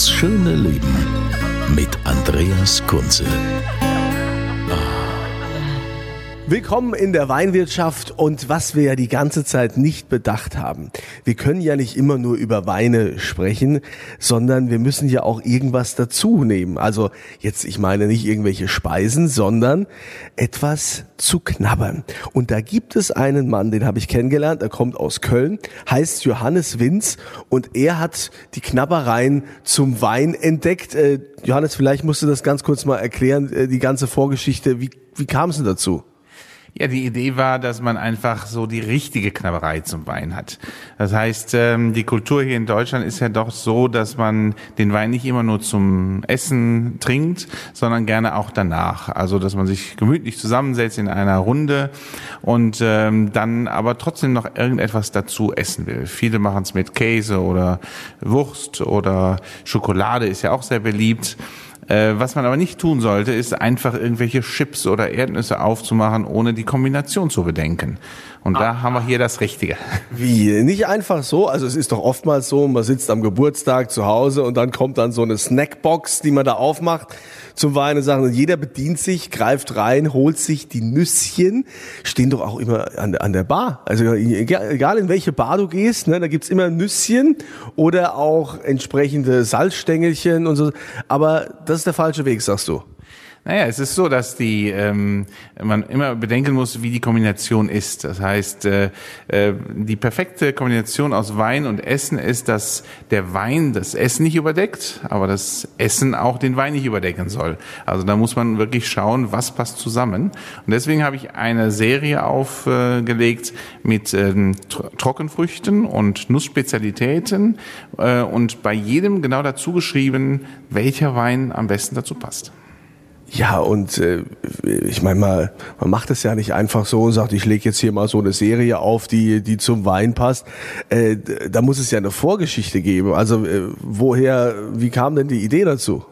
Das schöne Leben mit Andreas Kunze. Willkommen in der Weinwirtschaft und was wir ja die ganze Zeit nicht bedacht haben. Wir können ja nicht immer nur über Weine sprechen, sondern wir müssen ja auch irgendwas dazu nehmen. Also jetzt, ich meine nicht irgendwelche Speisen, sondern etwas zu knabbern. Und da gibt es einen Mann, den habe ich kennengelernt, er kommt aus Köln, heißt Johannes Winz und er hat die Knabbereien zum Wein entdeckt. Äh, Johannes, vielleicht musst du das ganz kurz mal erklären, äh, die ganze Vorgeschichte. Wie, wie kam es denn dazu? Ja, die Idee war, dass man einfach so die richtige Knabberei zum Wein hat. Das heißt, ähm, die Kultur hier in Deutschland ist ja doch so, dass man den Wein nicht immer nur zum Essen trinkt, sondern gerne auch danach. Also, dass man sich gemütlich zusammensetzt in einer Runde und ähm, dann aber trotzdem noch irgendetwas dazu essen will. Viele machen es mit Käse oder Wurst oder Schokolade ist ja auch sehr beliebt. Äh, was man aber nicht tun sollte, ist einfach irgendwelche Chips oder Erdnüsse aufzumachen, ohne die Kombination zu bedenken. Und da ah. haben wir hier das Richtige. Wie? Nicht einfach so? Also es ist doch oftmals so, man sitzt am Geburtstag zu Hause und dann kommt dann so eine Snackbox, die man da aufmacht zum Wein und sagen, jeder bedient sich, greift rein, holt sich die Nüsschen, stehen doch auch immer an, an der Bar. Also egal in welche Bar du gehst, ne, da gibt's immer Nüsschen oder auch entsprechende Salzstängelchen und so. Aber das ist der falsche Weg, sagst du. Naja, es ist so, dass die ähm, man immer bedenken muss, wie die Kombination ist. Das heißt, äh, äh, die perfekte Kombination aus Wein und Essen ist, dass der Wein das Essen nicht überdeckt, aber das Essen auch den Wein nicht überdecken soll. Also da muss man wirklich schauen, was passt zusammen. Und deswegen habe ich eine Serie aufgelegt mit ähm, Trockenfrüchten und Nussspezialitäten äh, und bei jedem genau dazu geschrieben, welcher Wein am besten dazu passt. Ja, und äh, ich meine mal, man macht es ja nicht einfach so und sagt, ich lege jetzt hier mal so eine Serie auf, die, die zum Wein passt. Äh, da muss es ja eine Vorgeschichte geben. Also äh, woher, wie kam denn die Idee dazu?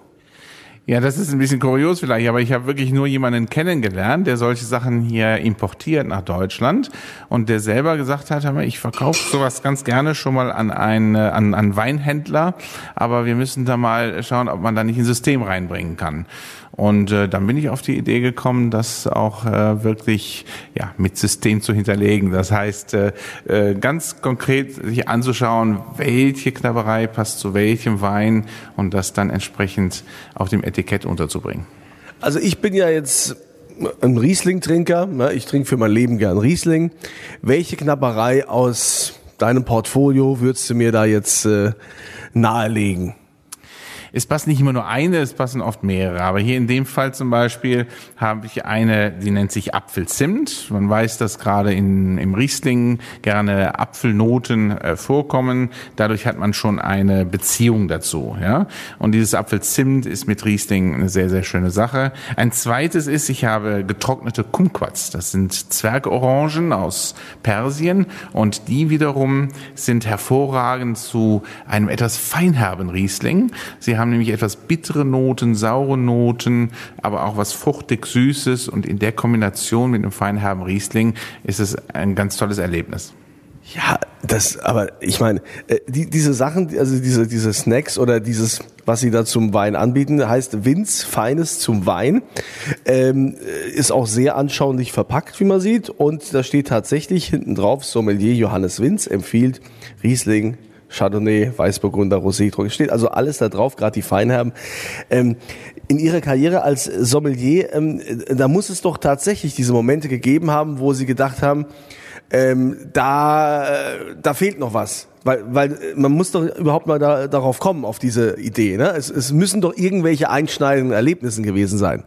Ja, das ist ein bisschen kurios vielleicht, aber ich habe wirklich nur jemanden kennengelernt, der solche Sachen hier importiert nach Deutschland und der selber gesagt hat, ich verkaufe sowas ganz gerne schon mal an einen an, an Weinhändler, aber wir müssen da mal schauen, ob man da nicht ein System reinbringen kann. Und äh, dann bin ich auf die Idee gekommen, das auch äh, wirklich ja, mit System zu hinterlegen. Das heißt, äh, äh, ganz konkret sich anzuschauen, welche Knabberei passt zu welchem Wein und das dann entsprechend auf dem Etikett unterzubringen. Also ich bin ja jetzt ein Riesling-Trinker. Ne? Ich trinke für mein Leben gern Riesling. Welche Knabberei aus deinem Portfolio würdest du mir da jetzt äh, nahelegen? Es passt nicht immer nur eine, es passen oft mehrere. Aber hier in dem Fall zum Beispiel habe ich eine, die nennt sich Apfelzimt. Man weiß, dass gerade in, im Riesling gerne Apfelnoten äh, vorkommen. Dadurch hat man schon eine Beziehung dazu. Ja? Und dieses Apfelzimt ist mit Riesling eine sehr, sehr schöne Sache. Ein zweites ist, ich habe getrocknete Kumquats. Das sind Zwergorangen aus Persien und die wiederum sind hervorragend zu einem etwas feinherben Riesling. Sie haben nämlich etwas bittere Noten, saure Noten, aber auch was fruchtig Süßes und in der Kombination mit einem feinherben Riesling ist es ein ganz tolles Erlebnis. Ja, das, aber ich meine, äh, die, diese Sachen, also diese, diese Snacks oder dieses, was sie da zum Wein anbieten, heißt Winz Feines zum Wein, ähm, ist auch sehr anschaulich verpackt, wie man sieht. Und da steht tatsächlich hinten drauf, Sommelier Johannes Winz empfiehlt Riesling Chardonnay, Weißburgunder, Rosé, steht also alles da drauf, gerade die Feinherben. Ähm, in Ihrer Karriere als Sommelier, ähm, da muss es doch tatsächlich diese Momente gegeben haben, wo Sie gedacht haben, ähm, da, da fehlt noch was. Weil, weil äh, man muss doch überhaupt mal da, darauf kommen, auf diese Idee. Ne? Es, es müssen doch irgendwelche einschneidenden Erlebnisse gewesen sein.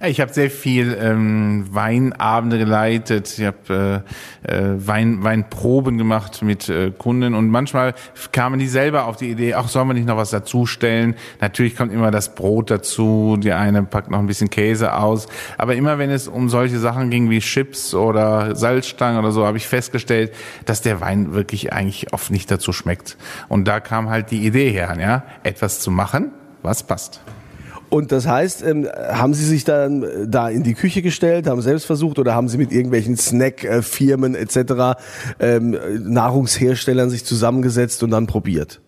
Ja, ich habe sehr viel ähm, Weinabende geleitet, ich habe äh, äh, Wein, Weinproben gemacht mit äh, Kunden und manchmal kamen die selber auf die Idee, ach, sollen wir nicht noch was dazustellen? Natürlich kommt immer das Brot dazu, die eine packt noch ein bisschen Käse aus, aber immer wenn es um solche Sachen ging wie Chips oder Salzstangen oder so, habe ich festgestellt, dass der Wein wirklich eigentlich oft nicht dazu schmeckt. Und da kam halt die Idee her, ja, etwas zu machen, was passt. Und das heißt, ähm, haben Sie sich dann äh, da in die Küche gestellt, haben selbst versucht oder haben Sie mit irgendwelchen Snackfirmen etc., ähm, Nahrungsherstellern sich zusammengesetzt und dann probiert?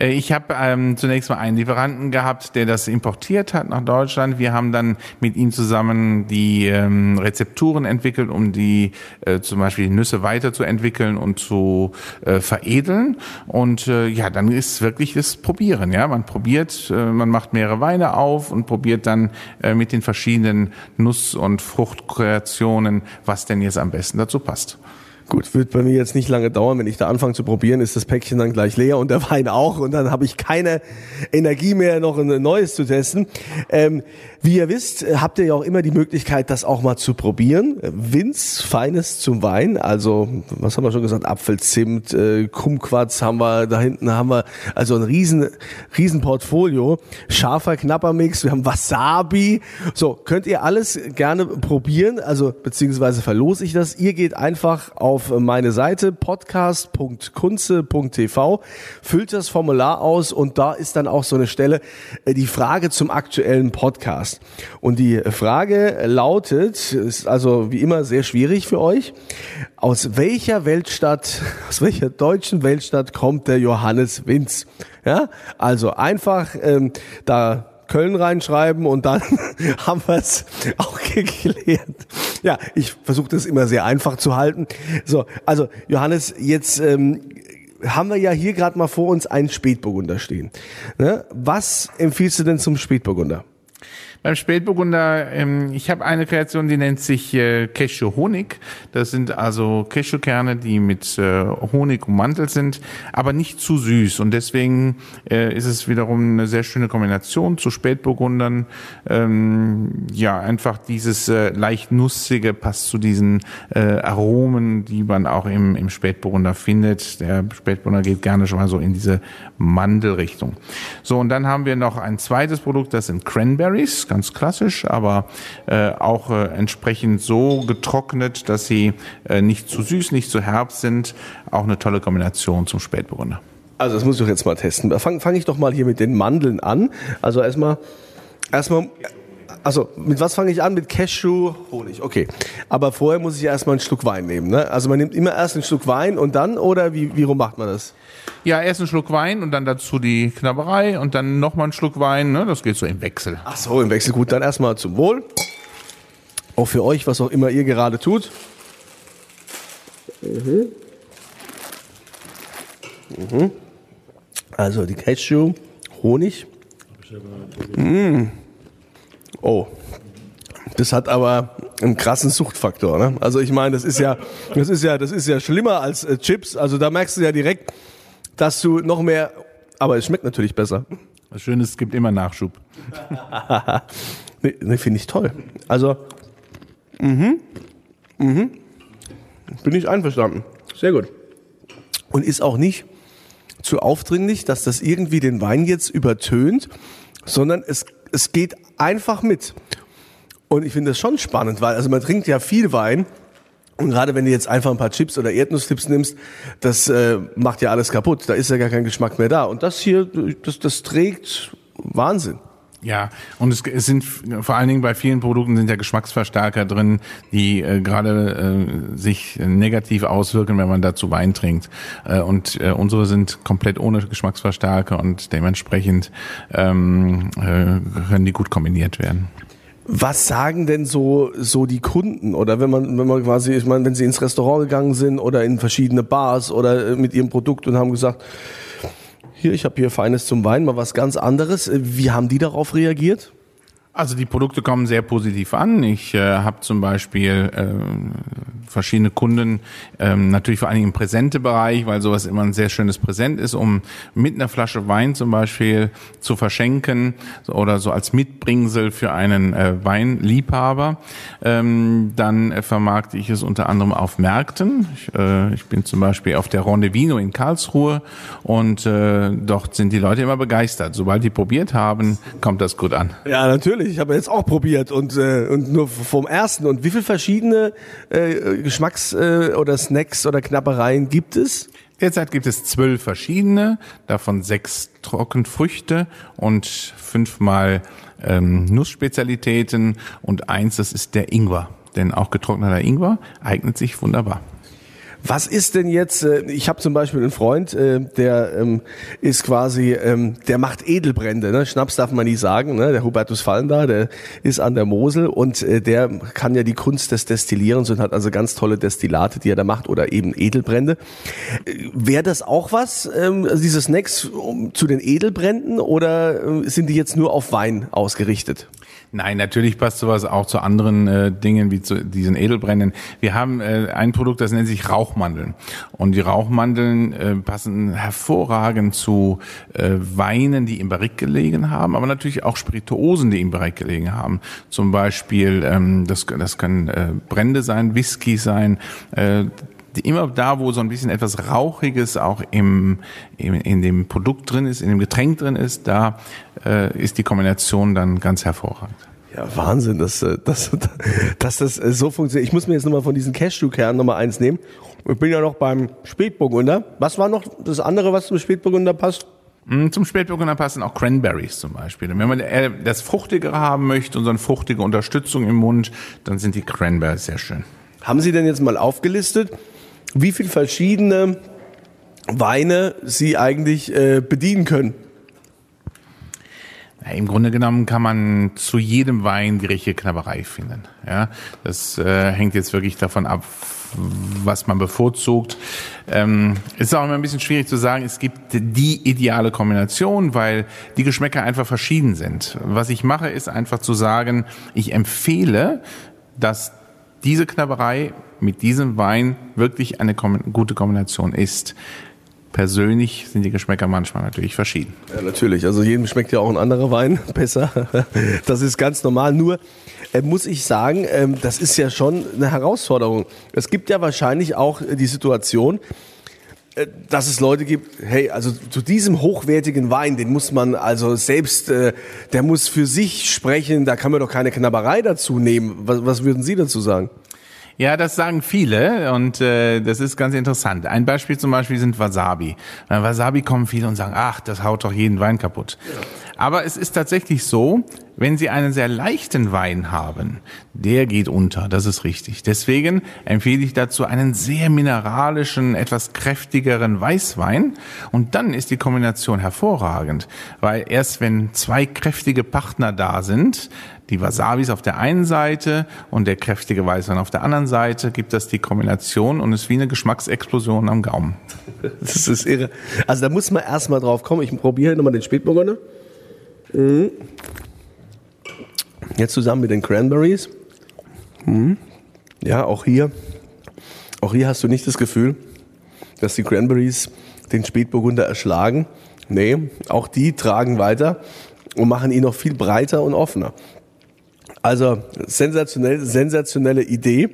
Äh, ich habe ähm, zunächst mal einen Lieferanten gehabt, der das importiert hat nach Deutschland. Wir haben dann mit ihm zusammen die ähm, Rezepturen entwickelt, um die äh, zum Beispiel die Nüsse weiterzuentwickeln und zu äh, veredeln. Und äh, ja, dann ist wirklich das Probieren. Ja, man probiert, äh, man macht mehrere Weine auf und probiert dann äh, mit den verschiedenen Nuss- und Fruchtkreationen, was denn jetzt am besten dazu passt. Gut, wird bei mir jetzt nicht lange dauern. Wenn ich da anfange zu probieren, ist das Päckchen dann gleich leer und der Wein auch. Und dann habe ich keine Energie mehr, noch ein neues zu testen. Ähm, wie ihr wisst, habt ihr ja auch immer die Möglichkeit, das auch mal zu probieren. Winz, Feines zum Wein. Also, was haben wir schon gesagt? Apfelzimt, äh, Kumquats haben wir, da hinten haben wir also ein riesen, riesen Portfolio. Scharfer Knappermix, wir haben Wasabi. So, könnt ihr alles gerne probieren. Also, beziehungsweise verlose ich das. Ihr geht einfach auf meine Seite podcast.kunze.tv, füllt das Formular aus und da ist dann auch so eine Stelle, äh, die Frage zum aktuellen Podcast. Podcast. Und die Frage lautet, ist also wie immer sehr schwierig für euch, aus welcher Weltstadt, aus welcher deutschen Weltstadt kommt der Johannes Winz? Ja, also einfach ähm, da Köln reinschreiben und dann haben wir es auch geklärt. Ja, ich versuche das immer sehr einfach zu halten. So, also Johannes, jetzt ähm, haben wir ja hier gerade mal vor uns einen Spätburgunder stehen. Ne? Was empfiehlst du denn zum Spätburgunder? Beim Spätburgunder, ähm, ich habe eine Kreation, die nennt sich äh, Cashew Honig. Das sind also Cashewkerne, die mit äh, Honig ummantelt sind, aber nicht zu süß. Und deswegen äh, ist es wiederum eine sehr schöne Kombination zu Spätburgundern. Ähm, ja, einfach dieses äh, leicht nussige passt zu diesen äh, Aromen, die man auch im, im Spätburgunder findet. Der Spätburgunder geht gerne schon mal so in diese Mandelrichtung. So, und dann haben wir noch ein zweites Produkt, das sind Cranberries ganz klassisch, aber äh, auch äh, entsprechend so getrocknet, dass sie äh, nicht zu süß, nicht zu herb sind. Auch eine tolle Kombination zum Spätburgunder. Also das muss ich doch jetzt mal testen. Fange fang ich doch mal hier mit den Mandeln an. Also erstmal, erstmal, also mit was fange ich an? Mit Cashew, Honig. Okay. Aber vorher muss ich erstmal einen Schluck Wein nehmen. Ne? Also man nimmt immer erst einen Schluck Wein und dann oder wie, wie rum macht man das? Ja, erst einen Schluck Wein und dann dazu die Knabberei und dann nochmal einen Schluck Wein. Ne? Das geht so im Wechsel. Ach so, im Wechsel. Gut, dann erstmal zum Wohl. Auch für euch, was auch immer ihr gerade tut. Mhm. Mhm. Also die Cashew, Honig. Mm. Oh, das hat aber einen krassen Suchtfaktor. Ne? Also ich meine, das ist ja, das ist ja, das ist ja schlimmer als äh, Chips. Also da merkst du ja direkt, dass du noch mehr, aber es schmeckt natürlich besser. Das Schöne ist, es gibt immer Nachschub. nee, nee finde ich toll. Also, mhm, mhm, bin ich einverstanden. Sehr gut. Und ist auch nicht zu aufdringlich, dass das irgendwie den Wein jetzt übertönt, sondern es, es geht einfach mit. Und ich finde das schon spannend, weil also man trinkt ja viel Wein und gerade wenn du jetzt einfach ein paar Chips oder Erdnussflips nimmst, das äh, macht ja alles kaputt. Da ist ja gar kein Geschmack mehr da. Und das hier, das, das trägt Wahnsinn. Ja, und es, es sind vor allen Dingen bei vielen Produkten sind ja Geschmacksverstärker drin, die äh, gerade äh, sich negativ auswirken, wenn man dazu Wein trinkt. Äh, und äh, unsere sind komplett ohne Geschmacksverstärker und dementsprechend ähm, äh, können die gut kombiniert werden. Was sagen denn so, so die Kunden? Oder wenn man, wenn man quasi, ich meine, wenn sie ins Restaurant gegangen sind oder in verschiedene Bars oder äh, mit ihrem Produkt und haben gesagt, hier, ich habe hier Feines zum Wein, mal was ganz anderes. Äh, wie haben die darauf reagiert? Also die Produkte kommen sehr positiv an. Ich äh, habe zum Beispiel äh, verschiedene Kunden, ähm, natürlich vor allen Dingen im Präsentebereich, weil sowas immer ein sehr schönes Präsent ist, um mit einer Flasche Wein zum Beispiel zu verschenken oder so als Mitbringsel für einen äh, Weinliebhaber. Ähm, dann äh, vermarkte ich es unter anderem auf Märkten. Ich, äh, ich bin zum Beispiel auf der Ronde Vino in Karlsruhe und äh, dort sind die Leute immer begeistert. Sobald die probiert haben, kommt das gut an. Ja, natürlich. Ich habe jetzt auch probiert und, äh, und nur vom ersten. Und wie viele verschiedene äh, Geschmacks- äh, oder Snacks oder Knappereien gibt es? Derzeit gibt es zwölf verschiedene, davon sechs Trockenfrüchte und fünfmal ähm, Nussspezialitäten und eins, das ist der Ingwer. Denn auch getrockneter Ingwer eignet sich wunderbar. Was ist denn jetzt, äh, ich habe zum Beispiel einen Freund, äh, der ähm, ist quasi, ähm, der macht Edelbrände, ne? Schnaps darf man nie sagen, ne? der Hubertus Fallender, der ist an der Mosel und äh, der kann ja die Kunst des Destillierens und hat also ganz tolle Destillate, die er da macht oder eben Edelbrände. Wäre das auch was, ähm, also diese Snacks zu den Edelbränden oder sind die jetzt nur auf Wein ausgerichtet? Nein, natürlich passt sowas auch zu anderen äh, Dingen wie zu diesen Edelbrennen. Wir haben äh, ein Produkt, das nennt sich Rauchmandeln. Und die Rauchmandeln äh, passen hervorragend zu äh, Weinen, die im Barrik gelegen haben, aber natürlich auch Spirituosen, die im Barrik gelegen haben. Zum Beispiel, ähm, das, das können äh, Brände sein, Whisky sein, äh, immer da, wo so ein bisschen etwas Rauchiges auch im, im, in dem Produkt drin ist, in dem Getränk drin ist, da äh, ist die Kombination dann ganz hervorragend. Ja, Wahnsinn, dass, äh, dass, dass das äh, so funktioniert. Ich muss mir jetzt nochmal von diesen Cashewkernen nochmal eins nehmen. Ich bin ja noch beim Spätburgunder. Was war noch das andere, was zum Spätburgunder passt? Hm, zum Spätburgunder passen auch Cranberries zum Beispiel. Und wenn man das Fruchtigere haben möchte und so eine fruchtige Unterstützung im Mund, dann sind die Cranberries sehr schön. Haben Sie denn jetzt mal aufgelistet, wie viele verschiedene Weine Sie eigentlich äh, bedienen können? Ja, Im Grunde genommen kann man zu jedem Wein die richtige Knabberei finden. Ja, das äh, hängt jetzt wirklich davon ab, was man bevorzugt. Ähm, ist auch immer ein bisschen schwierig zu sagen, es gibt die ideale Kombination, weil die Geschmäcker einfach verschieden sind. Was ich mache, ist einfach zu sagen, ich empfehle, dass diese Knabberei mit diesem Wein wirklich eine gute Kombination ist. Persönlich sind die Geschmäcker manchmal natürlich verschieden. Ja, natürlich. Also jedem schmeckt ja auch ein anderer Wein besser. Das ist ganz normal. Nur äh, muss ich sagen, äh, das ist ja schon eine Herausforderung. Es gibt ja wahrscheinlich auch die Situation, äh, dass es Leute gibt, hey, also zu diesem hochwertigen Wein, den muss man also selbst, äh, der muss für sich sprechen, da kann man doch keine Knabberei dazu nehmen. Was, was würden Sie dazu sagen? Ja, das sagen viele und äh, das ist ganz interessant. Ein Beispiel zum Beispiel sind Wasabi. Bei Wasabi kommen viele und sagen, ach, das haut doch jeden Wein kaputt. Aber es ist tatsächlich so, wenn Sie einen sehr leichten Wein haben, der geht unter, das ist richtig. Deswegen empfehle ich dazu einen sehr mineralischen, etwas kräftigeren Weißwein und dann ist die Kombination hervorragend, weil erst wenn zwei kräftige Partner da sind, die Wasabis auf der einen Seite und der kräftige Weißwein auf der anderen Seite, gibt das die Kombination und ist wie eine Geschmacksexplosion am Gaumen. Das ist irre. Also da muss man erstmal drauf kommen. Ich probiere nochmal den Spätburgunder. Mhm. Jetzt zusammen mit den Cranberries. Mhm. Ja, auch hier, auch hier hast du nicht das Gefühl, dass die Cranberries den Spätburgunder erschlagen. Nee, auch die tragen weiter und machen ihn noch viel breiter und offener. Also sensationell, sensationelle Idee.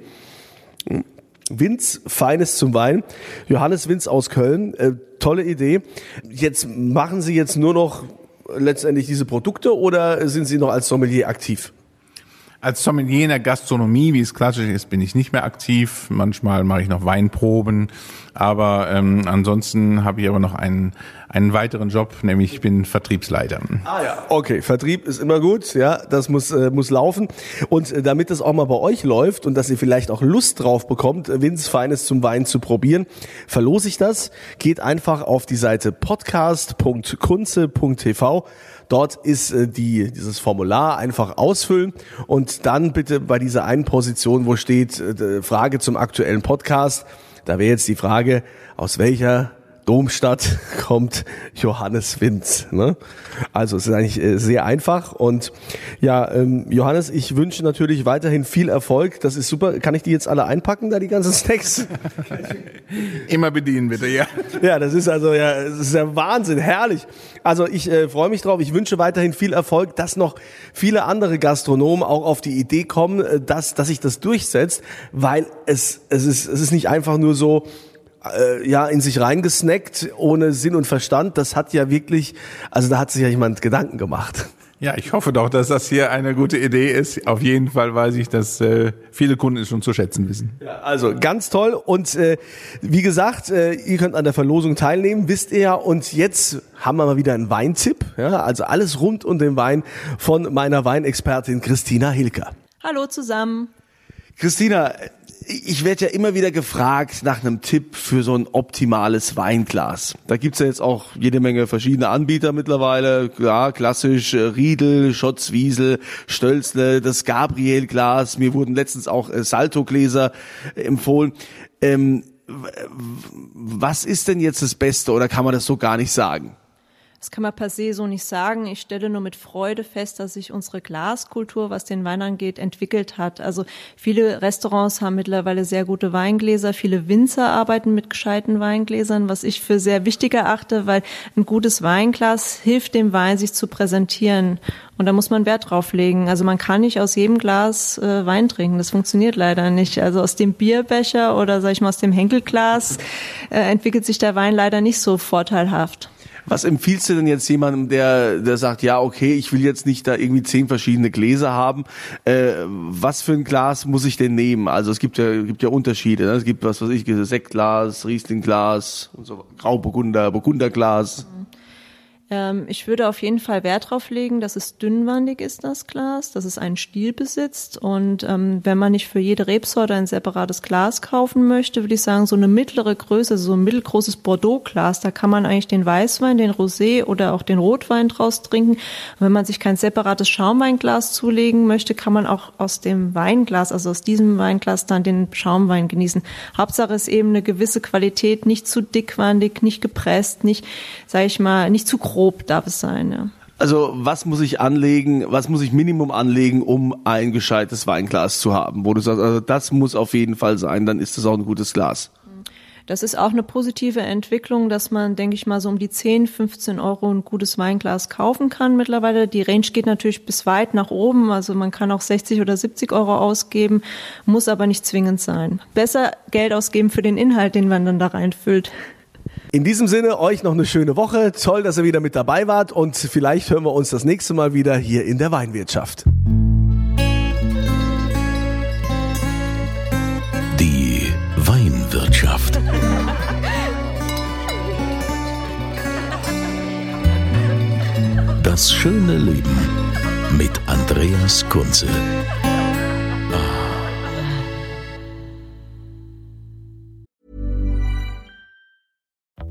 Winz, Feines zum Wein. Johannes Winz aus Köln, äh, tolle Idee. Jetzt machen Sie jetzt nur noch letztendlich diese Produkte oder sind Sie noch als Sommelier aktiv? Als Sommelier in der Gastronomie, wie es klassisch ist, bin ich nicht mehr aktiv. Manchmal mache ich noch Weinproben, aber ähm, ansonsten habe ich aber noch einen, einen weiteren Job, nämlich ich bin Vertriebsleiter. Ah ja, okay, Vertrieb ist immer gut, ja, das muss äh, muss laufen und äh, damit es auch mal bei euch läuft und dass ihr vielleicht auch Lust drauf bekommt, Winz Feines zum Wein zu probieren, verlose ich das. Geht einfach auf die Seite podcast.kunze.tv Dort ist äh, die, dieses Formular einfach ausfüllen und dann bitte bei dieser einen Position, wo steht äh, Frage zum aktuellen Podcast, da wäre jetzt die Frage, aus welcher Domstadt kommt Johannes Winz. Ne? Also es ist eigentlich äh, sehr einfach. Und ja, ähm, Johannes, ich wünsche natürlich weiterhin viel Erfolg. Das ist super. Kann ich die jetzt alle einpacken, da die ganzen Snacks? Immer bedienen, bitte, ja. Ja, das ist also ja, das ist ja Wahnsinn, herrlich. Also ich äh, freue mich drauf. Ich wünsche weiterhin viel Erfolg, dass noch viele andere Gastronomen auch auf die Idee kommen, äh, dass, dass sich das durchsetzt, weil es, es, ist, es ist nicht einfach nur so, äh, ja, in sich reingesnackt, ohne Sinn und Verstand. Das hat ja wirklich, also da hat sich ja jemand Gedanken gemacht. Ja, ich hoffe doch, dass das hier eine gute Idee ist. Auf jeden Fall weiß ich, dass äh, viele Kunden es schon zu schätzen wissen. Ja, also ganz toll. Und äh, wie gesagt, äh, ihr könnt an der Verlosung teilnehmen, wisst ihr ja. Und jetzt haben wir mal wieder einen Weintipp. Ja, also alles rund um den Wein von meiner Weinexpertin Christina Hilker. Hallo zusammen. Christina, ich werde ja immer wieder gefragt nach einem Tipp für so ein optimales Weinglas. Da gibt's ja jetzt auch jede Menge verschiedene Anbieter mittlerweile. Ja, klassisch äh, Riedel, Schotzwiesel, Stölzle, das Gabriel-Glas. Mir wurden letztens auch äh, Salto-Gläser äh, empfohlen. Ähm, was ist denn jetzt das Beste oder kann man das so gar nicht sagen? Das kann man per se so nicht sagen. Ich stelle nur mit Freude fest, dass sich unsere Glaskultur, was den Wein angeht, entwickelt hat. Also viele Restaurants haben mittlerweile sehr gute Weingläser. Viele Winzer arbeiten mit gescheiten Weingläsern, was ich für sehr wichtig erachte, weil ein gutes Weinglas hilft dem Wein, sich zu präsentieren. Und da muss man Wert drauf legen. Also man kann nicht aus jedem Glas äh, Wein trinken. Das funktioniert leider nicht. Also aus dem Bierbecher oder sag ich mal aus dem Henkelglas äh, entwickelt sich der Wein leider nicht so vorteilhaft. Was empfiehlst du denn jetzt jemandem, der, der sagt, ja, okay, ich will jetzt nicht da irgendwie zehn verschiedene Gläser haben. Äh, was für ein Glas muss ich denn nehmen? Also es gibt ja, gibt ja Unterschiede. Ne? Es gibt, was weiß ich, Sektglas, Rieslingglas und so, Grauburgunder, Burgunderglas. Ähm, ich würde auf jeden Fall Wert drauf legen, dass es dünnwandig ist, das Glas, dass es einen Stiel besitzt. Und ähm, wenn man nicht für jede Rebsorte ein separates Glas kaufen möchte, würde ich sagen, so eine mittlere Größe, so ein mittelgroßes Bordeaux-Glas, da kann man eigentlich den Weißwein, den Rosé oder auch den Rotwein draus trinken. Und wenn man sich kein separates Schaumweinglas zulegen möchte, kann man auch aus dem Weinglas, also aus diesem Weinglas dann den Schaumwein genießen. Hauptsache ist eben eine gewisse Qualität, nicht zu dickwandig, nicht gepresst, nicht, sage ich mal, nicht zu groß grob darf es sein, ja. Also was muss ich anlegen, was muss ich Minimum anlegen, um ein gescheites Weinglas zu haben? Wo du sagst, also das muss auf jeden Fall sein, dann ist das auch ein gutes Glas. Das ist auch eine positive Entwicklung, dass man, denke ich mal, so um die 10, 15 Euro ein gutes Weinglas kaufen kann mittlerweile. Die Range geht natürlich bis weit nach oben, also man kann auch 60 oder 70 Euro ausgeben, muss aber nicht zwingend sein. Besser Geld ausgeben für den Inhalt, den man dann da reinfüllt. In diesem Sinne, euch noch eine schöne Woche. Toll, dass ihr wieder mit dabei wart und vielleicht hören wir uns das nächste Mal wieder hier in der Weinwirtschaft. Die Weinwirtschaft. Das schöne Leben mit Andreas Kunze.